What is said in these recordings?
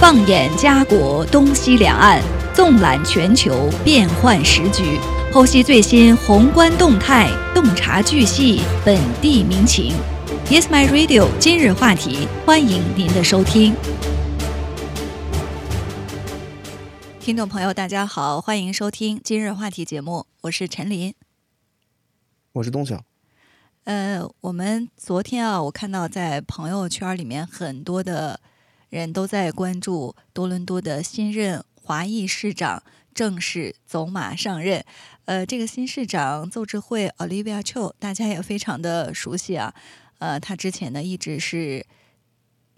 放眼家国东西两岸，纵览全球变幻时局，剖析最新宏观动态，洞察巨细本地民情。Yes, my radio。今日话题，欢迎您的收听。听众朋友，大家好，欢迎收听今日话题节目，我是陈琳，我是东晓。呃，我们昨天啊，我看到在朋友圈里面很多的人都在关注多伦多的新任华裔市长正式走马上任。呃，这个新市长邹智慧 Olivia Cho，大家也非常的熟悉啊。呃，他之前呢一直是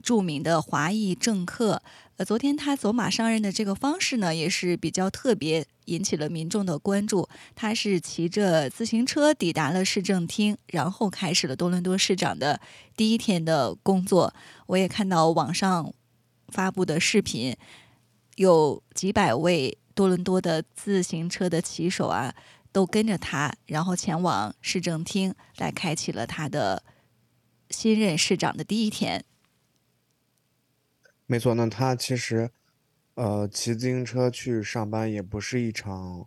著名的华裔政客。呃，昨天他走马上任的这个方式呢，也是比较特别，引起了民众的关注。他是骑着自行车抵达了市政厅，然后开始了多伦多市长的第一天的工作。我也看到网上发布的视频，有几百位多伦多的自行车的骑手啊，都跟着他，然后前往市政厅来开启了他的新任市长的第一天。没错，那他其实，呃，骑自行车去上班也不是一场，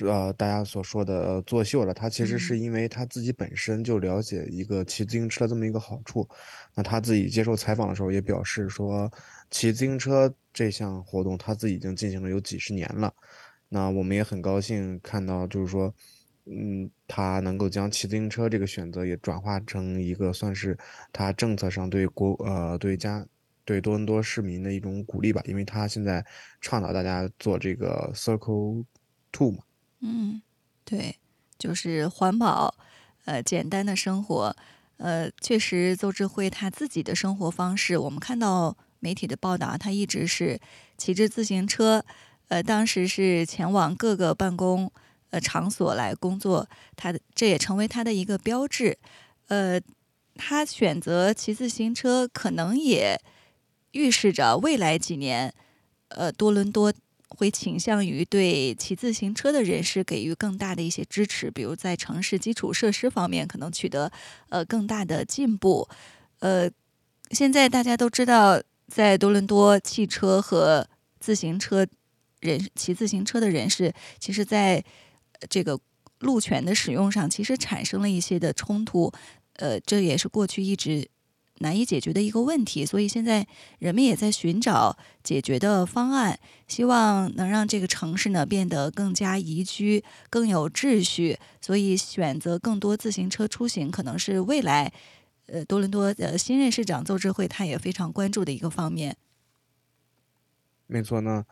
呃，大家所说的作秀了。他其实是因为他自己本身就了解一个骑自行车的这么一个好处。那他自己接受采访的时候也表示说，骑自行车这项活动他自己已经进行了有几十年了。那我们也很高兴看到，就是说，嗯，他能够将骑自行车这个选择也转化成一个算是他政策上对国呃对家。对多伦多市民的一种鼓励吧，因为他现在倡导大家做这个 Circle Two 嘛。嗯，对，就是环保，呃，简单的生活，呃，确实，邹智慧他自己的生活方式，我们看到媒体的报道，他一直是骑着自行车，呃，当时是前往各个办公呃场所来工作，他的这也成为他的一个标志。呃，他选择骑自行车，可能也。预示着未来几年，呃，多伦多会倾向于对骑自行车的人士给予更大的一些支持，比如在城市基础设施方面可能取得呃更大的进步。呃，现在大家都知道，在多伦多，汽车和自行车人骑自行车的人士，其实在这个路权的使用上，其实产生了一些的冲突。呃，这也是过去一直。难以解决的一个问题，所以现在人们也在寻找解决的方案，希望能让这个城市呢变得更加宜居、更有秩序。所以选择更多自行车出行，可能是未来呃多伦多的新任市长邹智慧他也非常关注的一个方面。没错呢。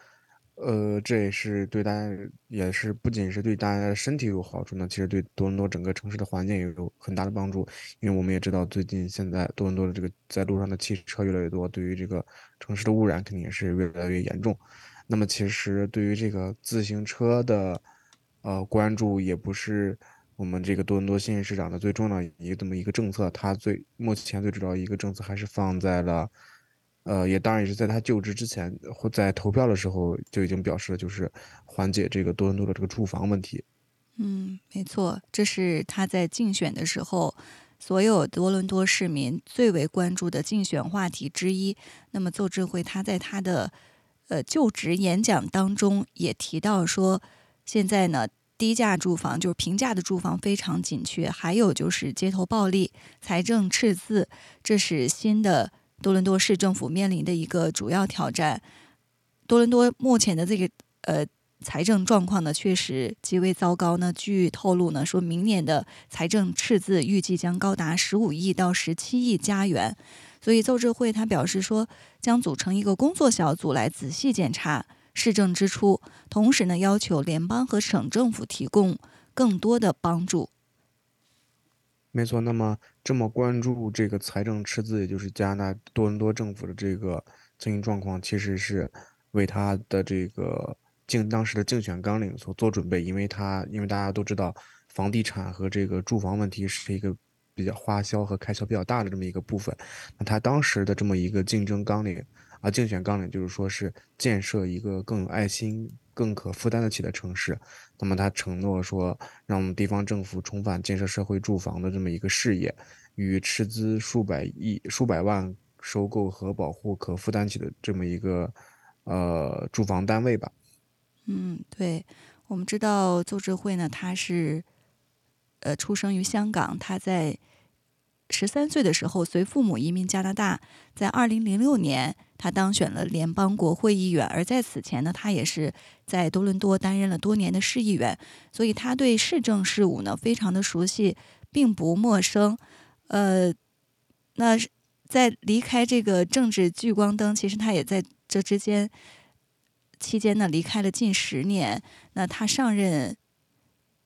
呃，这也是对大家，也是不仅是对大家的身体有好处呢，其实对多伦多整个城市的环境也有很大的帮助。因为我们也知道，最近现在多伦多的这个在路上的汽车越来越多，对于这个城市的污染肯定也是越来越严重。那么，其实对于这个自行车的呃关注，也不是我们这个多伦多新任市长的最重要一个这么一个政策。他最目前最主要一个政策还是放在了。呃，也当然也是在他就职之前或在投票的时候就已经表示了，就是缓解这个多伦多的这个住房问题。嗯，没错，这是他在竞选的时候所有多伦多市民最为关注的竞选话题之一。那么，邹智慧他在他的呃就职演讲当中也提到说，现在呢低价住房就是平价的住房非常紧缺，还有就是街头暴力、财政赤字，这是新的。多伦多市政府面临的一个主要挑战，多伦多目前的这个呃财政状况呢，确实极为糟糕呢。据透露呢，说明年的财政赤字预计将高达十五亿到十七亿加元。所以邹智慧他表示说，将组成一个工作小组来仔细检查市政支出，同时呢，要求联邦和省政府提供更多的帮助。没错，那么这么关注这个财政赤字，也就是加拿大多伦多政府的这个经营状况，其实是为他的这个竞当时的竞选纲领所做准备，因为他因为大家都知道，房地产和这个住房问题是一个比较花销和开销比较大的这么一个部分，那他当时的这么一个竞争纲领啊，竞选纲领就是说是建设一个更有爱心。更可负担得起的城市，那么他承诺说，让我们地方政府重返建设社会住房的这么一个事业，与斥资数百亿、数百万收购和保护可负担起的这么一个呃住房单位吧。嗯，对，我们知道邹智慧呢，他是呃出生于香港，他在十三岁的时候随父母移民加拿大，在二零零六年他当选了联邦国会议员，而在此前呢，他也是在多伦多担任了多年的市议员，所以他对市政事务呢非常的熟悉，并不陌生。呃，那在离开这个政治聚光灯，其实他也在这之间。期间呢，离开了近十年。那他上任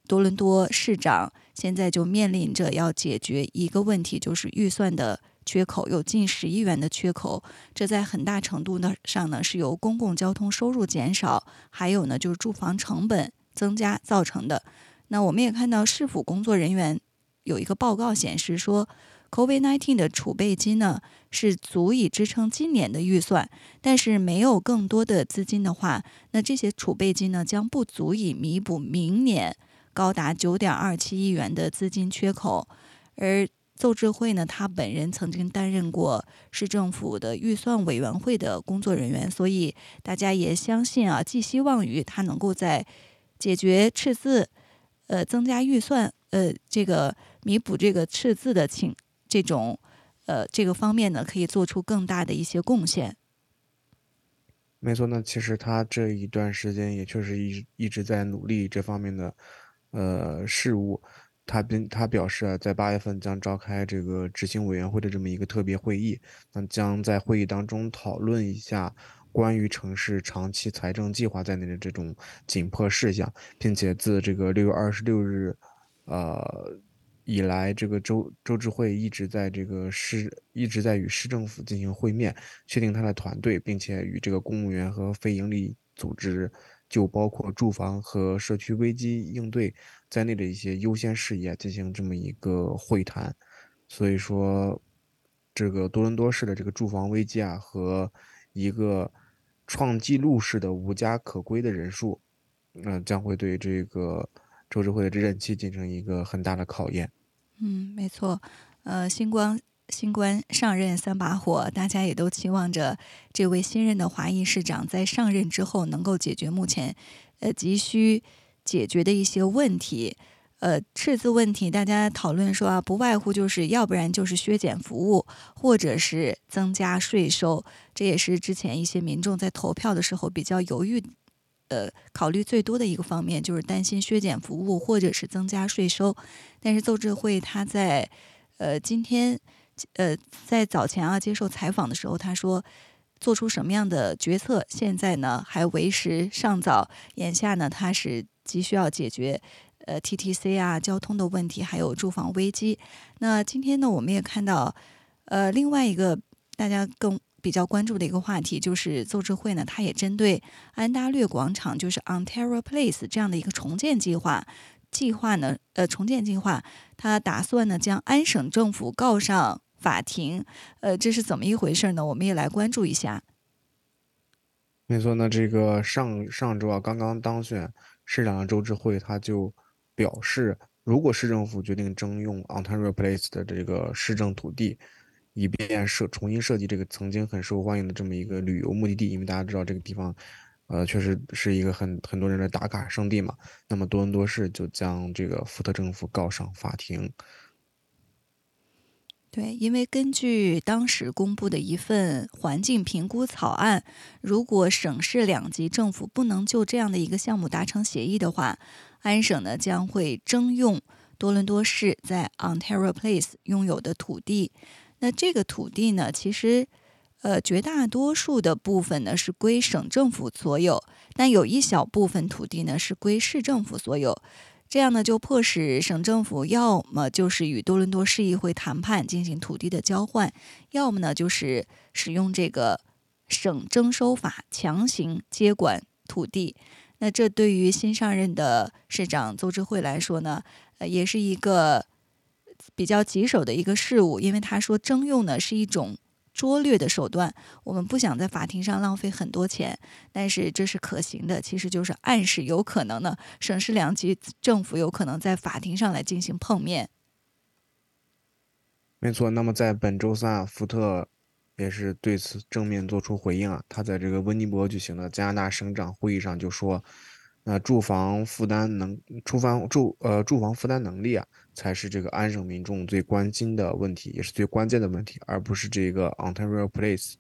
多伦多市长，现在就面临着要解决一个问题，就是预算的缺口，有近十亿元的缺口。这在很大程度呢上呢，是由公共交通收入减少，还有呢就是住房成本增加造成的。那我们也看到市府工作人员有一个报告显示说。COVID-19 的储备金呢是足以支撑今年的预算，但是没有更多的资金的话，那这些储备金呢将不足以弥补明年高达九点二七亿元的资金缺口。而邹智慧呢，他本人曾经担任过市政府的预算委员会的工作人员，所以大家也相信啊，寄希望于他能够在解决赤字、呃增加预算、呃这个弥补这个赤字的情。这种，呃，这个方面呢，可以做出更大的一些贡献。没错，那其实他这一段时间也确实一一直在努力这方面的，呃，事务。他并他表示啊，在八月份将召开这个执行委员会的这么一个特别会议，那将在会议当中讨论一下关于城市长期财政计划在内的这种紧迫事项，并且自这个六月二十六日，呃。以来，这个周周智会一直在这个市，一直在与市政府进行会面，确定他的团队，并且与这个公务员和非营利组织，就包括住房和社区危机应对在内的一些优先事宜啊，进行这么一个会谈。所以说，这个多伦多市的这个住房危机啊，和一个创纪录式的无家可归的人数，那将会对这个周智慧的任期进行一个很大的考验。嗯，没错，呃，星光新官上任三把火，大家也都期望着这位新任的华裔市长在上任之后能够解决目前呃急需解决的一些问题。呃，赤字问题，大家讨论说啊，不外乎就是要不然就是削减服务，或者是增加税收，这也是之前一些民众在投票的时候比较犹豫。呃，考虑最多的一个方面就是担心削减服务或者是增加税收，但是邹智慧他在呃今天呃在早前啊接受采访的时候，他说做出什么样的决策，现在呢还为时尚早，眼下呢他是急需要解决呃 TTC 啊交通的问题，还有住房危机。那今天呢我们也看到呃另外一个大家更。比较关注的一个话题就是邹智慧呢，他也针对安大略广场，就是 Ontario Place 这样的一个重建计划，计划呢，呃，重建计划，他打算呢将安省政府告上法庭，呃，这是怎么一回事呢？我们也来关注一下。没错，那这个上上周啊，刚刚当选市长的周志慧，他就表示，如果市政府决定征用 Ontario Place 的这个市政土地。以便设重新设计这个曾经很受欢迎的这么一个旅游目的地，因为大家知道这个地方，呃，确实是一个很很多人的打卡圣地嘛。那么多伦多市就将这个福特政府告上法庭。对，因为根据当时公布的一份环境评估草案，如果省市两级政府不能就这样的一个项目达成协议的话，安省呢将会征用多伦多市在 Ontario Place 拥有的土地。那这个土地呢，其实，呃，绝大多数的部分呢是归省政府所有，但有一小部分土地呢是归市政府所有。这样呢，就迫使省政府要么就是与多伦多市议会谈判进行土地的交换，要么呢就是使用这个省征收法强行接管土地。那这对于新上任的市长邹智慧来说呢，呃，也是一个。比较棘手的一个事物，因为他说征用呢是一种拙劣的手段，我们不想在法庭上浪费很多钱，但是这是可行的，其实就是暗示有可能呢，省市两级政府有可能在法庭上来进行碰面。没错，那么在本周三啊，福特也是对此正面做出回应啊。他在这个温尼伯举行的加拿大省长会议上就说，那住房负担能住房住呃住房负担能力啊，才是这个安省民众最关心的问题，也是最关键的问题，而不是这个 Ontario Place。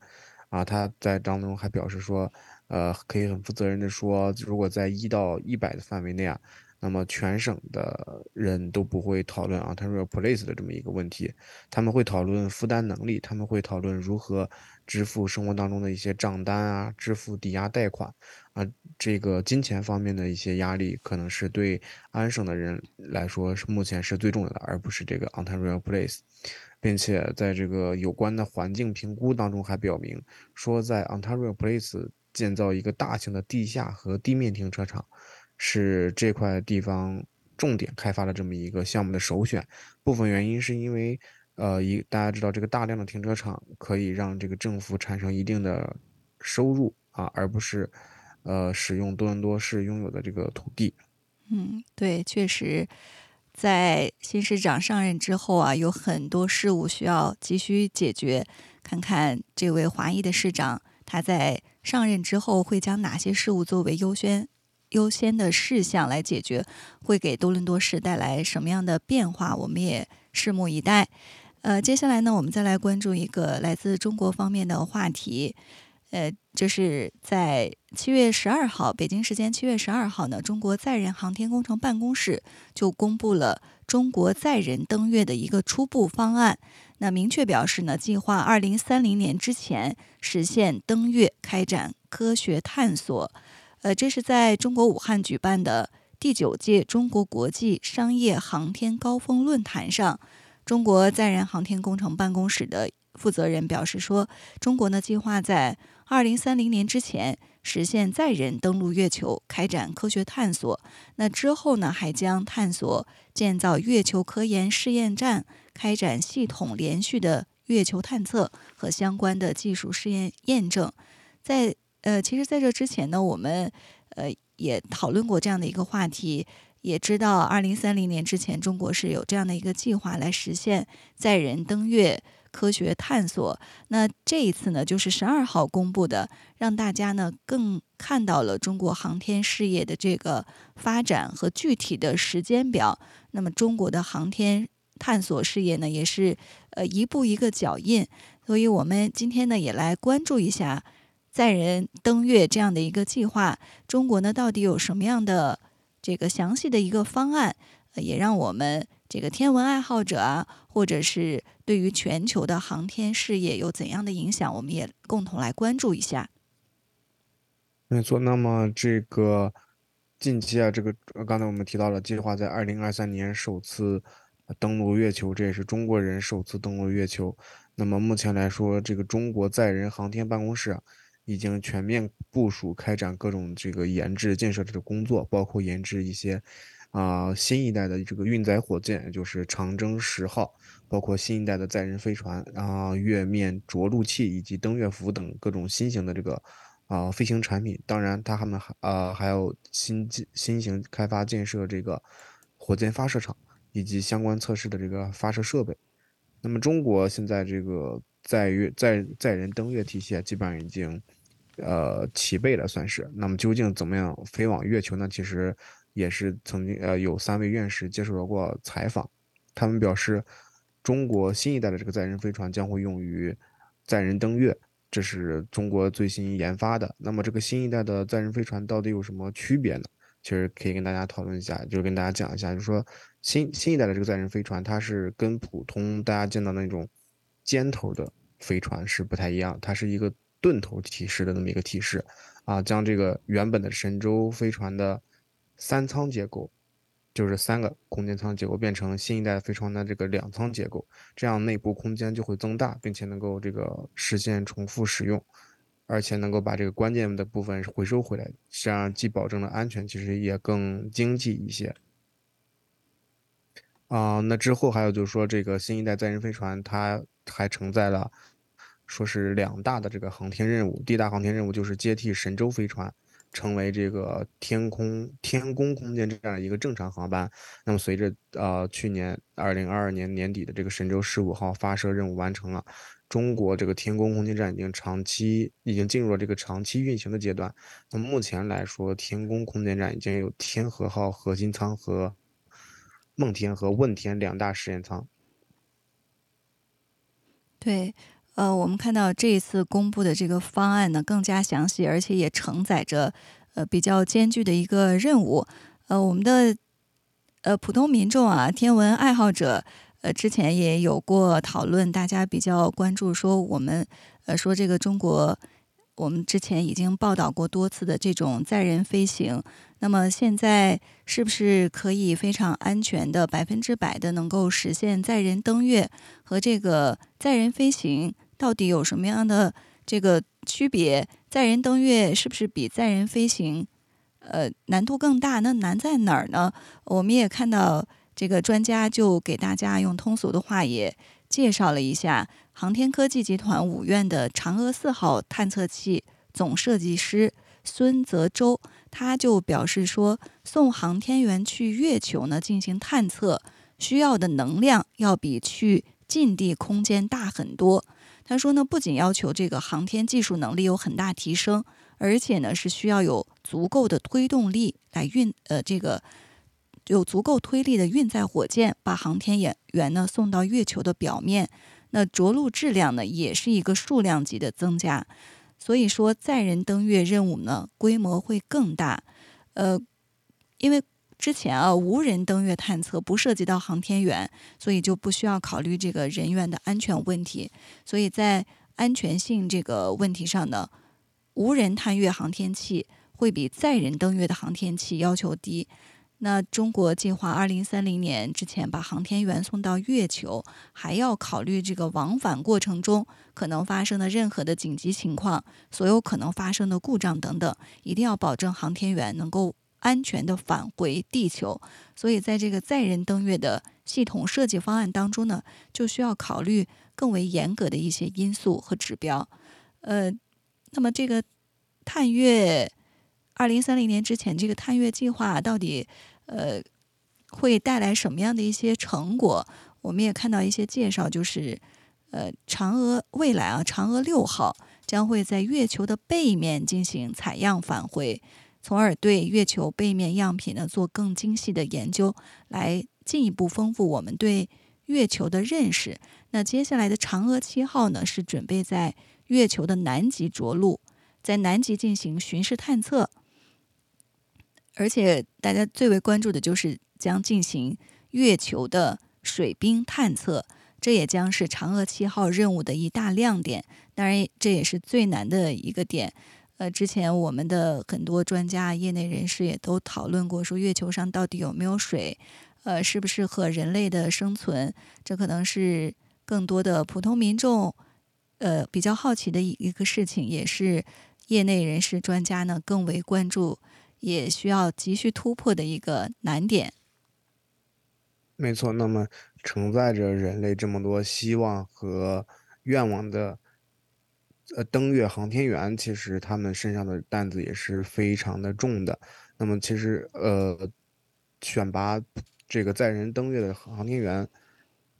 啊，他在当中还表示说，呃，可以很负责任的说，如果在一到一百的范围内啊。那么全省的人都不会讨论 Ontario Place 的这么一个问题，他们会讨论负担能力，他们会讨论如何支付生活当中的一些账单啊，支付抵押贷款啊，这个金钱方面的一些压力，可能是对安省的人来说是目前是最重要的，而不是这个 Ontario Place，并且在这个有关的环境评估当中还表明说，在 Ontario Place 建造一个大型的地下和地面停车场。是这块地方重点开发的这么一个项目的首选，部分原因是因为，呃，一大家知道这个大量的停车场可以让这个政府产生一定的收入啊，而不是，呃，使用多伦多市拥有的这个土地。嗯，对，确实，在新市长上任之后啊，有很多事务需要急需解决。看看这位华裔的市长，他在上任之后会将哪些事务作为优先？优先的事项来解决，会给多伦多市带来什么样的变化？我们也拭目以待。呃，接下来呢，我们再来关注一个来自中国方面的话题。呃，就是在七月十二号，北京时间七月十二号呢，中国载人航天工程办公室就公布了中国载人登月的一个初步方案。那明确表示呢，计划二零三零年之前实现登月，开展科学探索。呃，这是在中国武汉举办的第九届中国国际商业航天高峰论坛上，中国载人航天工程办公室的负责人表示说，中国呢计划在二零三零年之前实现载人登陆月球，开展科学探索。那之后呢，还将探索建造月球科研试验站，开展系统连续的月球探测和相关的技术试验验证。在呃，其实，在这之前呢，我们呃也讨论过这样的一个话题，也知道二零三零年之前，中国是有这样的一个计划来实现载人登月科学探索。那这一次呢，就是十二号公布的，让大家呢更看到了中国航天事业的这个发展和具体的时间表。那么，中国的航天探索事业呢，也是呃一步一个脚印。所以我们今天呢，也来关注一下。载人登月这样的一个计划，中国呢到底有什么样的这个详细的一个方案？也让我们这个天文爱好者啊，或者是对于全球的航天事业有怎样的影响？我们也共同来关注一下。没错，那么这个近期啊，这个刚才我们提到了，计划在二零二三年首次登陆月球，这也是中国人首次登陆月球。那么目前来说，这个中国载人航天办公室。已经全面部署开展各种这个研制建设的工作，包括研制一些啊新一代的这个运载火箭，就是长征十号，包括新一代的载人飞船啊、月面着陆器以及登月服等各种新型的这个啊飞行产品。当然，它们还啊还有新新型开发建设这个火箭发射场以及相关测试的这个发射设备。那么，中国现在这个载月载载人登月体系，基本上已经。呃，齐备了算是。那么究竟怎么样飞往月球呢？其实也是曾经呃有三位院士接受了过采访，他们表示，中国新一代的这个载人飞船将会用于载人登月，这是中国最新研发的。那么这个新一代的载人飞船到底有什么区别呢？其实可以跟大家讨论一下，就是跟大家讲一下，就是说新新一代的这个载人飞船，它是跟普通大家见到那种尖头的飞船是不太一样，它是一个。盾头提示的那么一个提示，啊，将这个原本的神舟飞船的三舱结构，就是三个空间舱结构，变成新一代飞船的这个两舱结构，这样内部空间就会增大，并且能够这个实现重复使用，而且能够把这个关键的部分回收回来，这样既保证了安全，其实也更经济一些。啊，那之后还有就是说，这个新一代载人飞船，它还承载了。说是两大的这个航天任务，第一大航天任务就是接替神舟飞船，成为这个天空天宫空间这样一个正常航班。那么随着呃去年二零二二年年底的这个神舟十五号发射任务完成了，中国这个天宫空间站已经长期已经进入了这个长期运行的阶段。那么目前来说，天宫空间站已经有天河号核心舱和梦天和问天两大实验舱。对，呃，我们看到这一次公布的这个方案呢，更加详细，而且也承载着呃比较艰巨的一个任务。呃，我们的呃普通民众啊，天文爱好者，呃，之前也有过讨论，大家比较关注说我们呃说这个中国。我们之前已经报道过多次的这种载人飞行，那么现在是不是可以非常安全的、百分之百的能够实现载人登月？和这个载人飞行到底有什么样的这个区别？载人登月是不是比载人飞行，呃，难度更大？那难在哪儿呢？我们也看到这个专家就给大家用通俗的话也介绍了一下。航天科技集团五院的嫦娥四号探测器总设计师孙泽洲，他就表示说，送航天员去月球呢进行探测，需要的能量要比去近地空间大很多。他说呢，不仅要求这个航天技术能力有很大提升，而且呢是需要有足够的推动力来运呃这个有足够推力的运载火箭，把航天员呢送到月球的表面。那着陆质量呢，也是一个数量级的增加，所以说载人登月任务呢，规模会更大。呃，因为之前啊，无人登月探测不涉及到航天员，所以就不需要考虑这个人员的安全问题。所以在安全性这个问题上呢，无人探月航天器会比载人登月的航天器要求低。那中国计划二零三零年之前把航天员送到月球，还要考虑这个往返过程中可能发生的任何的紧急情况，所有可能发生的故障等等，一定要保证航天员能够安全的返回地球。所以，在这个载人登月的系统设计方案当中呢，就需要考虑更为严格的一些因素和指标。呃，那么这个探月。二零三零年之前，这个探月计划到底呃会带来什么样的一些成果？我们也看到一些介绍，就是呃，嫦娥未来啊，嫦娥六号将会在月球的背面进行采样返回，从而对月球背面样品呢做更精细的研究，来进一步丰富我们对月球的认识。那接下来的嫦娥七号呢，是准备在月球的南极着陆，在南极进行巡视探测。而且大家最为关注的就是将进行月球的水冰探测，这也将是嫦娥七号任务的一大亮点。当然，这也是最难的一个点。呃，之前我们的很多专家、业内人士也都讨论过，说月球上到底有没有水，呃，适不适合人类的生存？这可能是更多的普通民众呃比较好奇的一一个事情，也是业内人士、专家呢更为关注。也需要急需突破的一个难点。没错，那么承载着人类这么多希望和愿望的，呃，登月航天员，其实他们身上的担子也是非常的重的。那么，其实呃，选拔这个载人登月的航天员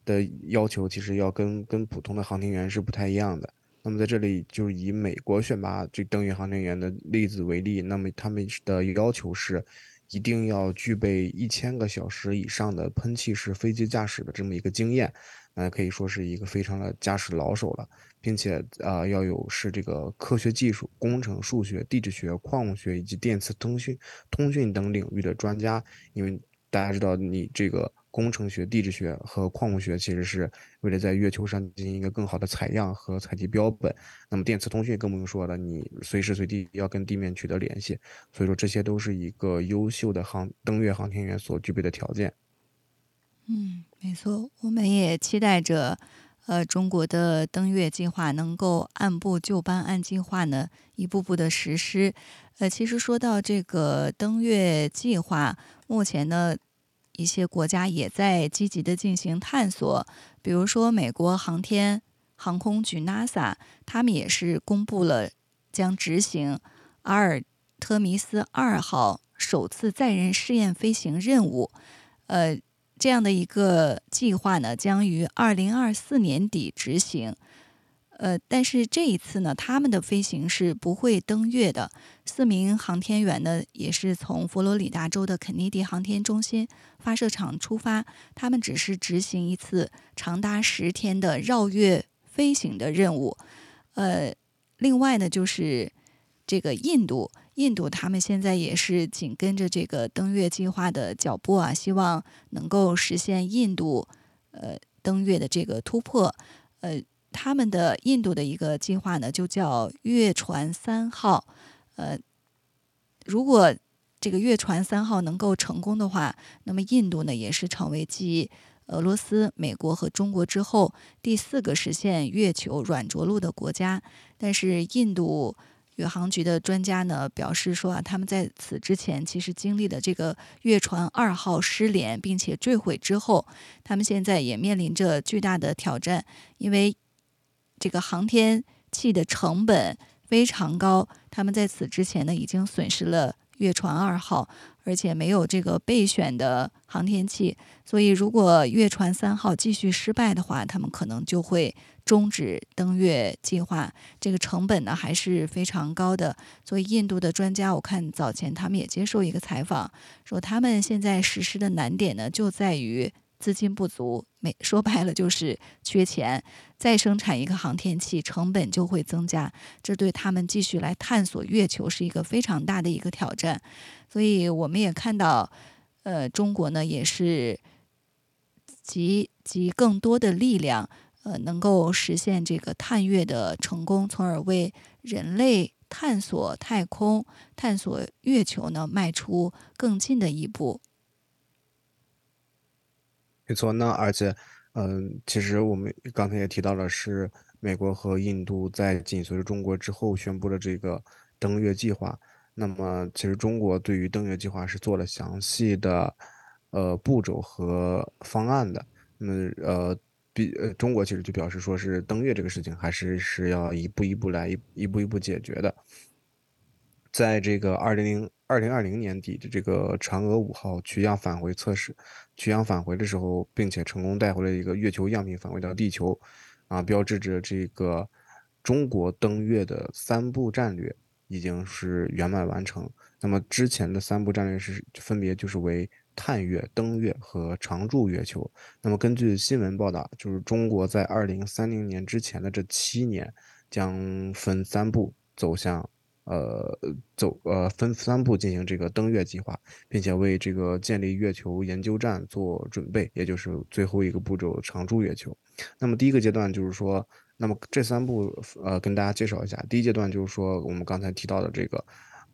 的要求，其实要跟跟普通的航天员是不太一样的。那么在这里就以美国选拔这登月航天员的例子为例，那么他们的要求是，一定要具备一千个小时以上的喷气式飞机驾驶的这么一个经验，那可以说是一个非常的驾驶老手了，并且啊要有是这个科学技术、工程、数学、地质学、矿物学以及电磁通讯、通讯等领域的专家，因为大家知道你这个。工程学、地质学和矿物学其实是为了在月球上进行一个更好的采样和采集标本。那么电磁通讯更不用说了，你随时随地要跟地面取得联系。所以说，这些都是一个优秀的航登月航天员所具备的条件。嗯，没错，我们也期待着，呃，中国的登月计划能够按部就班、按计划呢一步步的实施。呃，其实说到这个登月计划，目前呢。一些国家也在积极的进行探索，比如说美国航天航空局 NASA，他们也是公布了将执行阿尔特弥斯二号首次载人试验飞行任务，呃，这样的一个计划呢，将于二零二四年底执行。呃，但是这一次呢，他们的飞行是不会登月的。四名航天员呢，也是从佛罗里达州的肯尼迪航天中心发射场出发，他们只是执行一次长达十天的绕月飞行的任务。呃，另外呢，就是这个印度，印度他们现在也是紧跟着这个登月计划的脚步啊，希望能够实现印度呃登月的这个突破，呃。他们的印度的一个计划呢，就叫月船三号。呃，如果这个月船三号能够成功的话，那么印度呢也是成为继俄罗斯、美国和中国之后第四个实现月球软着陆的国家。但是印度宇航局的专家呢表示说啊，他们在此之前其实经历了这个月船二号失联并且坠毁之后，他们现在也面临着巨大的挑战，因为。这个航天器的成本非常高，他们在此之前呢已经损失了月船二号，而且没有这个备选的航天器，所以如果月船三号继续失败的话，他们可能就会终止登月计划。这个成本呢还是非常高的，所以印度的专家我看早前他们也接受一个采访，说他们现在实施的难点呢就在于。资金不足，没说白了就是缺钱。再生产一个航天器，成本就会增加，这对他们继续来探索月球是一个非常大的一个挑战。所以我们也看到，呃，中国呢也是集集更多的力量，呃，能够实现这个探月的成功，从而为人类探索太空、探索月球呢迈出更近的一步。没错，那而且，嗯，其实我们刚才也提到了，是美国和印度在紧随着中国之后宣布了这个登月计划。那么，其实中国对于登月计划是做了详细的呃步骤和方案的。那么，呃，比呃中国其实就表示说是登月这个事情还是是要一步一步来一一步一步解决的。在这个二零零二零二零年底的这个嫦娥五号取样返回测试，取样返回的时候，并且成功带回了一个月球样品返回到地球，啊，标志着这个中国登月的三步战略已经是圆满完成。那么之前的三步战略是分别就是为探月、登月和常驻月球。那么根据新闻报道，就是中国在二零三零年之前的这七年将分三步走向。呃，走呃分三步进行这个登月计划，并且为这个建立月球研究站做准备，也就是最后一个步骤常驻月球。那么第一个阶段就是说，那么这三步呃跟大家介绍一下。第一阶段就是说我们刚才提到的这个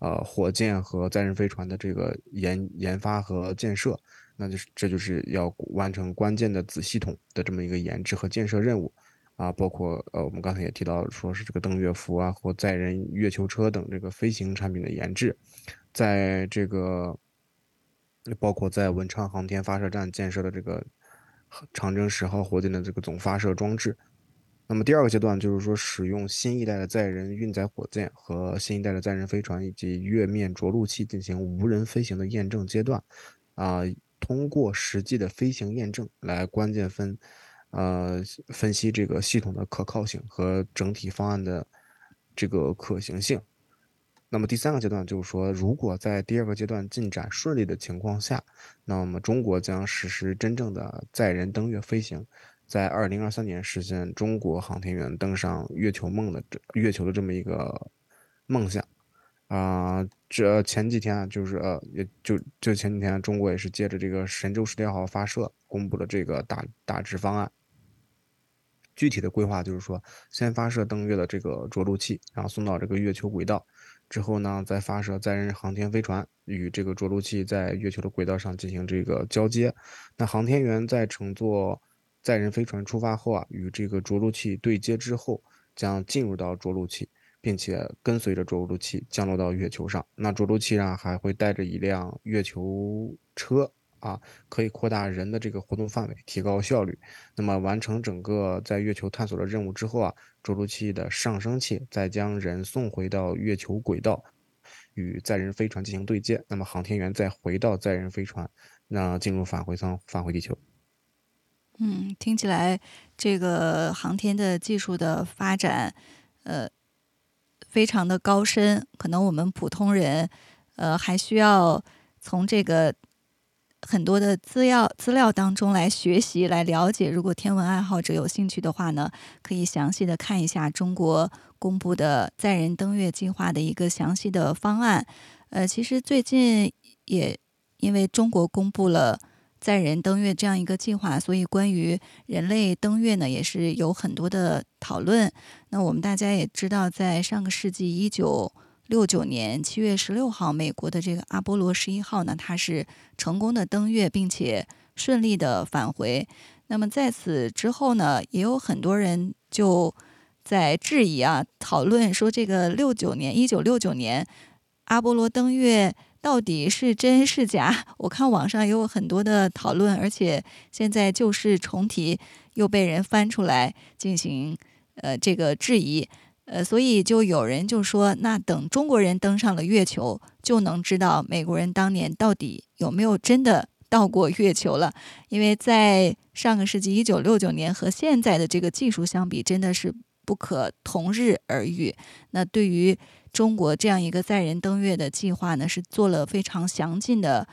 呃火箭和载人飞船的这个研研发和建设，那就是这就是要完成关键的子系统的这么一个研制和建设任务。啊，包括呃，我们刚才也提到，说是这个登月服啊，或载人月球车等这个飞行产品的研制，在这个包括在文昌航天发射站建设的这个长征十号火箭的这个总发射装置。那么第二个阶段就是说，使用新一代的载人运载火箭和新一代的载人飞船以及月面着陆器进行无人飞行的验证阶段。啊，通过实际的飞行验证来关键分。呃，分析这个系统的可靠性和整体方案的这个可行性。那么第三个阶段就是说，如果在第二个阶段进展顺利的情况下，那么中国将实施真正的载人登月飞行，在二零二三年实现中国航天员登上月球梦的这月球的这么一个梦想。啊，这前几天啊，就是呃，也就就前几天，中国也是借着这个神舟十六号发射，公布了这个大大致方案。具体的规划就是说，先发射登月的这个着陆器，然后送到这个月球轨道，之后呢，再发射载人航天飞船与这个着陆器在月球的轨道上进行这个交接。那航天员在乘坐载人飞船出发后啊，与这个着陆器对接之后，将进入到着陆器，并且跟随着着陆器降落到月球上。那着陆器上还会带着一辆月球车。啊，可以扩大人的这个活动范围，提高效率。那么完成整个在月球探索的任务之后啊，着陆器的上升器再将人送回到月球轨道，与载人飞船进行对接，那么航天员再回到载人飞船，那进入返回舱返回地球。嗯，听起来这个航天的技术的发展，呃，非常的高深，可能我们普通人，呃，还需要从这个。很多的资料资料当中来学习来了解，如果天文爱好者有兴趣的话呢，可以详细的看一下中国公布的载人登月计划的一个详细的方案。呃，其实最近也因为中国公布了载人登月这样一个计划，所以关于人类登月呢也是有很多的讨论。那我们大家也知道，在上个世纪一九。六九年七月十六号，美国的这个阿波罗十一号呢，它是成功的登月，并且顺利的返回。那么在此之后呢，也有很多人就在质疑啊，讨论说这个六九年一九六九年阿波罗登月到底是真是假？我看网上也有很多的讨论，而且现在旧事重提，又被人翻出来进行呃这个质疑。呃，所以就有人就说，那等中国人登上了月球，就能知道美国人当年到底有没有真的到过月球了。因为在上个世纪一九六九年和现在的这个技术相比，真的是不可同日而语。那对于中国这样一个载人登月的计划呢，是做了非常详尽的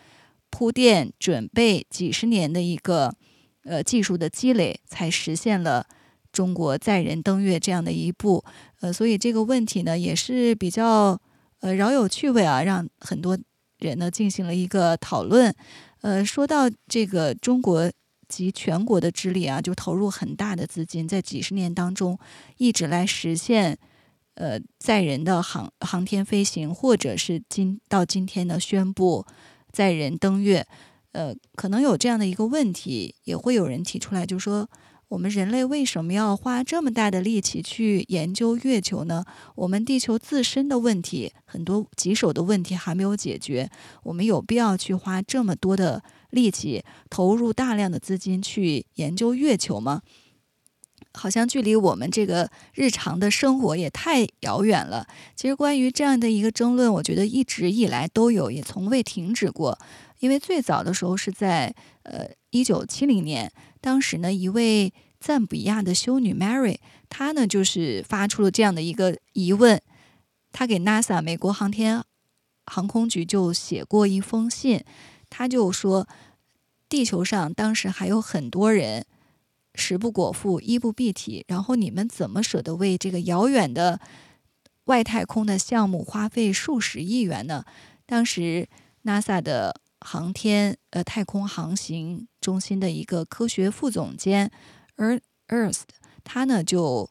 铺垫准备，几十年的一个呃技术的积累，才实现了。中国载人登月这样的一步，呃，所以这个问题呢也是比较呃饶有趣味啊，让很多人呢进行了一个讨论。呃，说到这个中国及全国的之力啊，就投入很大的资金，在几十年当中一直来实现呃载人的航航天飞行，或者是今到今天呢宣布载人登月。呃，可能有这样的一个问题，也会有人提出来，就说。我们人类为什么要花这么大的力气去研究月球呢？我们地球自身的问题很多棘手的问题还没有解决，我们有必要去花这么多的力气，投入大量的资金去研究月球吗？好像距离我们这个日常的生活也太遥远了。其实关于这样的一个争论，我觉得一直以来都有，也从未停止过。因为最早的时候是在呃一九七零年。当时呢，一位赞比亚的修女 Mary，她呢就是发出了这样的一个疑问，她给 NASA 美国航天航空局就写过一封信，她就说，地球上当时还有很多人食不果腹、衣不蔽体，然后你们怎么舍得为这个遥远的外太空的项目花费数十亿元呢？当时 NASA 的。航天呃太空航行中心的一个科学副总监 Er Ernst，他呢就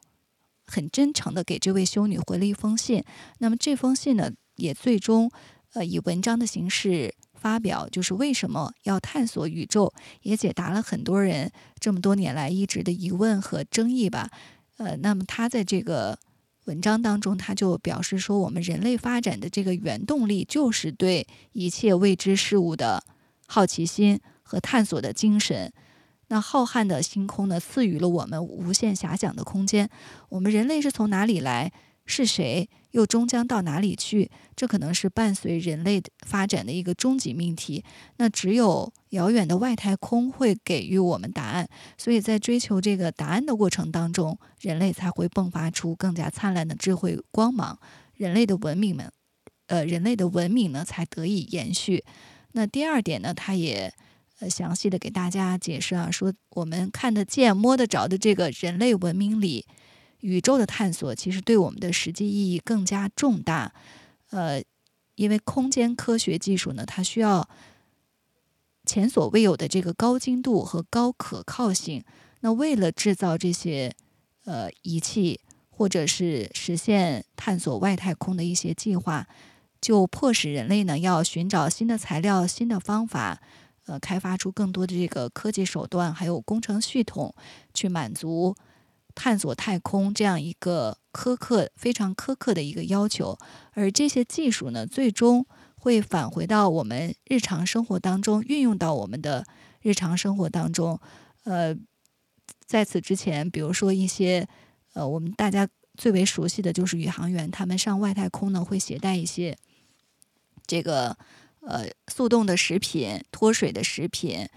很真诚的给这位修女回了一封信。那么这封信呢，也最终呃以文章的形式发表，就是为什么要探索宇宙，也解答了很多人这么多年来一直的疑问和争议吧。呃，那么他在这个。文章当中，他就表示说，我们人类发展的这个原动力就是对一切未知事物的好奇心和探索的精神。那浩瀚的星空呢，赐予了我们无限遐想的空间。我们人类是从哪里来？是谁又终将到哪里去？这可能是伴随人类发展的一个终极命题。那只有遥远的外太空会给予我们答案。所以在追求这个答案的过程当中，人类才会迸发出更加灿烂的智慧光芒。人类的文明们，呃，人类的文明呢才得以延续。那第二点呢，他也呃详细的给大家解释啊，说我们看得见、摸得着的这个人类文明里。宇宙的探索其实对我们的实际意义更加重大，呃，因为空间科学技术呢，它需要前所未有的这个高精度和高可靠性。那为了制造这些呃仪器，或者是实现探索外太空的一些计划，就迫使人类呢要寻找新的材料、新的方法，呃，开发出更多的这个科技手段，还有工程系统，去满足。探索太空这样一个苛刻、非常苛刻的一个要求，而这些技术呢，最终会返回到我们日常生活当中，运用到我们的日常生活当中。呃，在此之前，比如说一些呃，我们大家最为熟悉的就是宇航员，他们上外太空呢会携带一些这个呃速冻的食品、脱水的食品，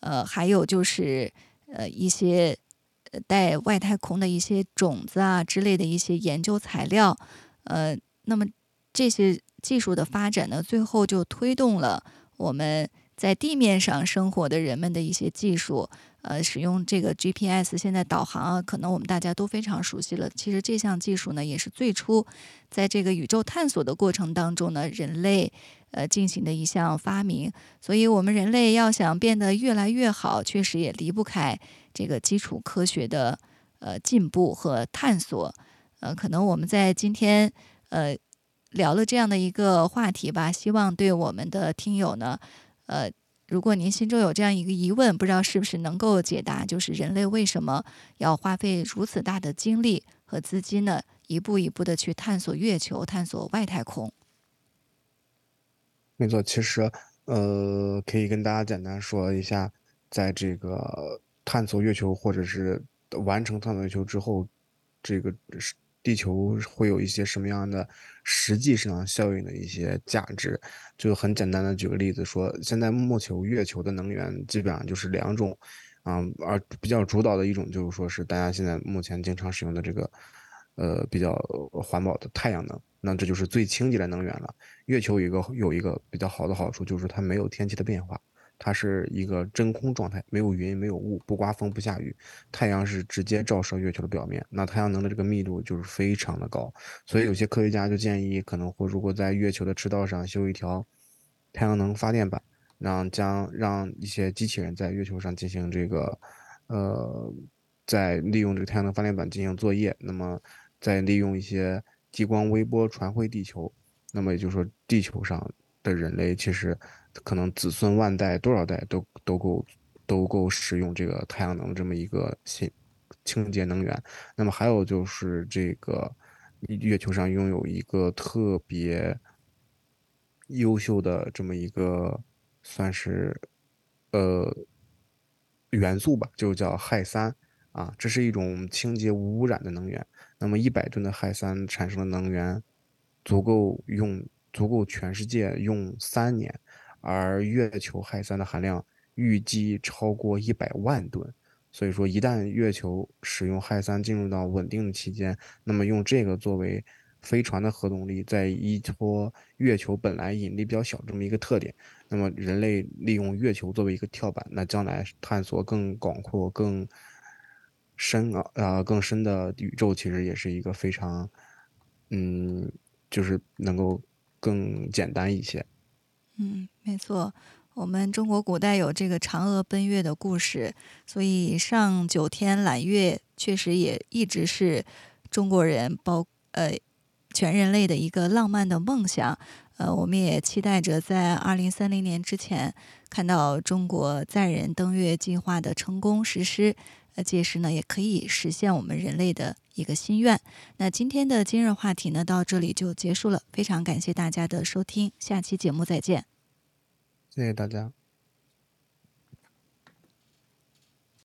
呃，还有就是呃一些带外太空的一些种子啊之类的一些研究材料，呃，那么这些技术的发展呢，最后就推动了我们在地面上生活的人们的一些技术。呃，使用这个 GPS 现在导航啊，可能我们大家都非常熟悉了。其实这项技术呢，也是最初在这个宇宙探索的过程当中呢，人类呃进行的一项发明。所以，我们人类要想变得越来越好，确实也离不开这个基础科学的呃进步和探索。呃，可能我们在今天呃聊了这样的一个话题吧，希望对我们的听友呢，呃。如果您心中有这样一个疑问，不知道是不是能够解答，就是人类为什么要花费如此大的精力和资金呢？一步一步的去探索月球、探索外太空。没错，其实呃，可以跟大家简单说一下，在这个探索月球或者是完成探索月球之后，这个是。地球会有一些什么样的实际上效应的一些价值？就很简单的举个例子说，现在目球月球的能源基本上就是两种，啊，而比较主导的一种就是说是大家现在目前经常使用的这个，呃，比较环保的太阳能，那这就是最清洁的能源了。月球有一个有一个比较好的好处就是它没有天气的变化。它是一个真空状态，没有云，没有雾，不刮风，不下雨。太阳是直接照射月球的表面，那太阳能的这个密度就是非常的高。所以有些科学家就建议，可能会如果在月球的赤道上修一条太阳能发电板，让将让一些机器人在月球上进行这个，呃，在利用这个太阳能发电板进行作业，那么再利用一些激光微波传回地球，那么也就是说，地球上的人类其实。可能子孙万代多少代都都够都够使用这个太阳能这么一个新清洁能源。那么还有就是这个月球上拥有一个特别优秀的这么一个算是呃元素吧，就叫氦三啊，这是一种清洁无污染的能源。那么一百吨的氦三产生的能源足够用足够全世界用三年。而月球氦三的含量预计超过一百万吨，所以说一旦月球使用氦三进入到稳定的期间，那么用这个作为飞船的核动力，在依托月球本来引力比较小这么一个特点，那么人类利用月球作为一个跳板，那将来探索更广阔、更深啊啊更深的宇宙，其实也是一个非常，嗯，就是能够更简单一些。嗯，没错，我们中国古代有这个嫦娥奔月的故事，所以上九天揽月确实也一直是中国人包呃全人类的一个浪漫的梦想。呃，我们也期待着在二零三零年之前看到中国载人登月计划的成功实施。呃，届时呢也可以实现我们人类的一个心愿。那今天的今日话题呢到这里就结束了，非常感谢大家的收听，下期节目再见。谢谢大家。